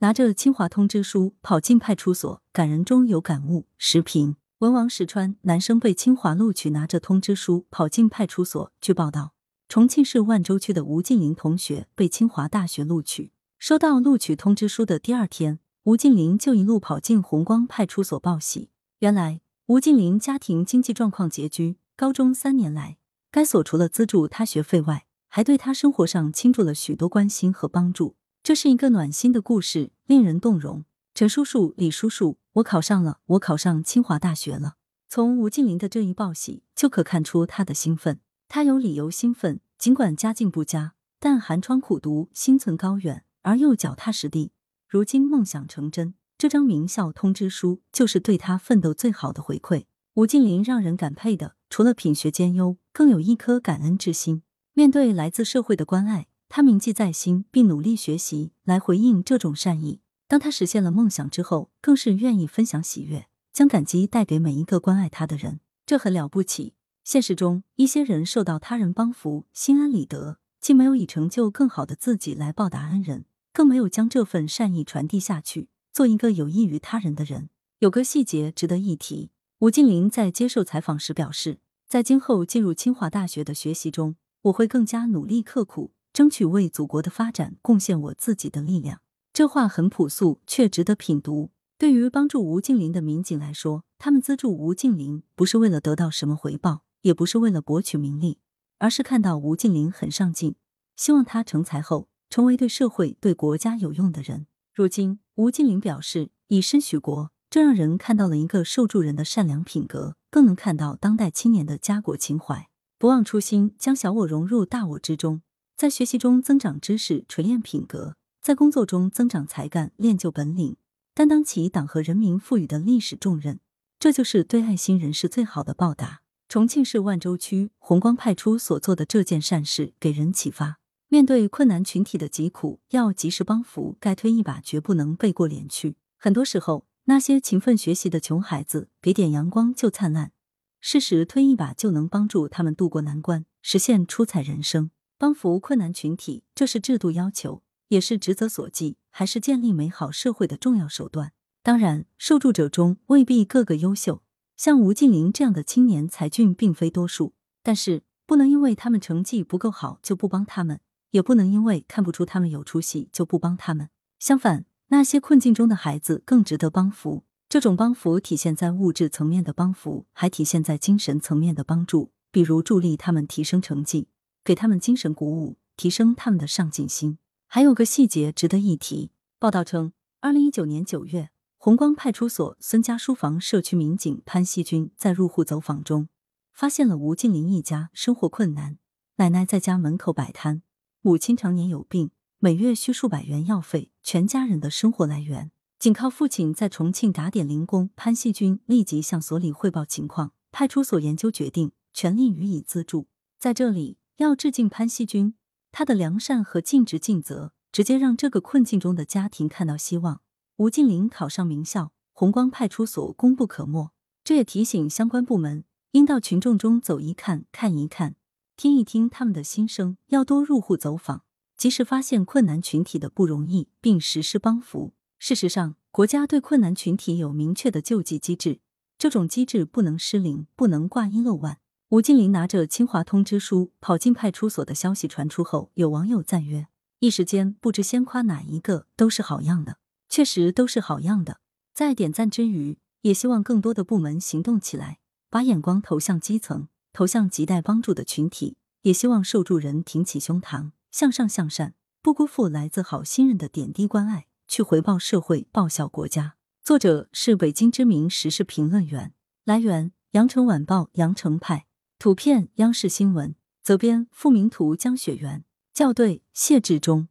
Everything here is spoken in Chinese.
拿着清华通知书跑进派出所，感人中有感悟。时评：文王石川男生被清华录取，拿着通知书跑进派出所。据报道，重庆市万州区的吴静林同学被清华大学录取，收到录取通知书的第二天，吴静林就一路跑进红光派出所报喜。原来，吴静林家庭经济状况拮据，高中三年来，该所除了资助他学费外，还对他生活上倾注了许多关心和帮助。这是一个暖心的故事，令人动容。陈叔叔、李叔叔，我考上了，我考上清华大学了。从吴静林的这一报喜，就可看出他的兴奋。他有理由兴奋，尽管家境不佳，但寒窗苦读，心存高远，而又脚踏实地。如今梦想成真，这张名校通知书就是对他奋斗最好的回馈。吴静林让人感佩的，除了品学兼优，更有一颗感恩之心。面对来自社会的关爱。他铭记在心，并努力学习来回应这种善意。当他实现了梦想之后，更是愿意分享喜悦，将感激带给每一个关爱他的人。这很了不起。现实中，一些人受到他人帮扶，心安理得，既没有以成就更好的自己来报答恩人，更没有将这份善意传递下去，做一个有益于他人的人。有个细节值得一提：吴敬林在接受采访时表示，在今后进入清华大学的学习中，我会更加努力刻苦。争取为祖国的发展贡献我自己的力量。这话很朴素，却值得品读。对于帮助吴敬林的民警来说，他们资助吴敬林不是为了得到什么回报，也不是为了博取名利，而是看到吴敬林很上进，希望他成才后成为对社会、对国家有用的人。如今，吴敬林表示以身许国，这让人看到了一个受助人的善良品格，更能看到当代青年的家国情怀，不忘初心，将小我融入大我之中。在学习中增长知识、锤炼品格；在工作中增长才干、练就本领，担当起党和人民赋予的历史重任。这就是对爱心人士最好的报答。重庆市万州区红光派出所做的这件善事，给人启发：面对困难群体的疾苦，要及时帮扶，该推一把，绝不能背过脸去。很多时候，那些勤奋学习的穷孩子，给点阳光就灿烂，适时推一把，就能帮助他们渡过难关，实现出彩人生。帮扶困难群体，这是制度要求，也是职责所系，还是建立美好社会的重要手段。当然，受助者中未必个个优秀，像吴敬林这样的青年才俊并非多数。但是，不能因为他们成绩不够好就不帮他们，也不能因为看不出他们有出息就不帮他们。相反，那些困境中的孩子更值得帮扶。这种帮扶体现在物质层面的帮扶，还体现在精神层面的帮助，比如助力他们提升成绩。给他们精神鼓舞，提升他们的上进心。还有个细节值得一提。报道称，二零一九年九月，红光派出所孙家书房社区民警潘锡军在入户走访中，发现了吴静林一家生活困难，奶奶在家门口摆摊，母亲常年有病，每月需数百元药费，全家人的生活来源仅靠父亲在重庆打点零工。潘锡军立即向所里汇报情况，派出所研究决定，全力予以资助。在这里。要致敬潘锡军，他的良善和尽职尽责，直接让这个困境中的家庭看到希望。吴敬林考上名校，红光派出所功不可没。这也提醒相关部门，应到群众中走一看，看一看，听一听他们的心声，要多入户走访，及时发现困难群体的不容易，并实施帮扶。事实上，国家对困难群体有明确的救济机制，这种机制不能失灵，不能挂一漏万。吴敬林拿着清华通知书跑进派出所的消息传出后，有网友赞曰：“一时间不知先夸哪一个，都是好样的，确实都是好样的。”在点赞之余，也希望更多的部门行动起来，把眼光投向基层，投向亟待帮助的群体。也希望受助人挺起胸膛，向上向善，不辜负来自好心人的点滴关爱，去回报社会，报效国家。作者是北京知名时事评论员。来源：羊城晚报羊城派。图片：央视新闻，责编：付明图，江雪源，校对：谢志忠。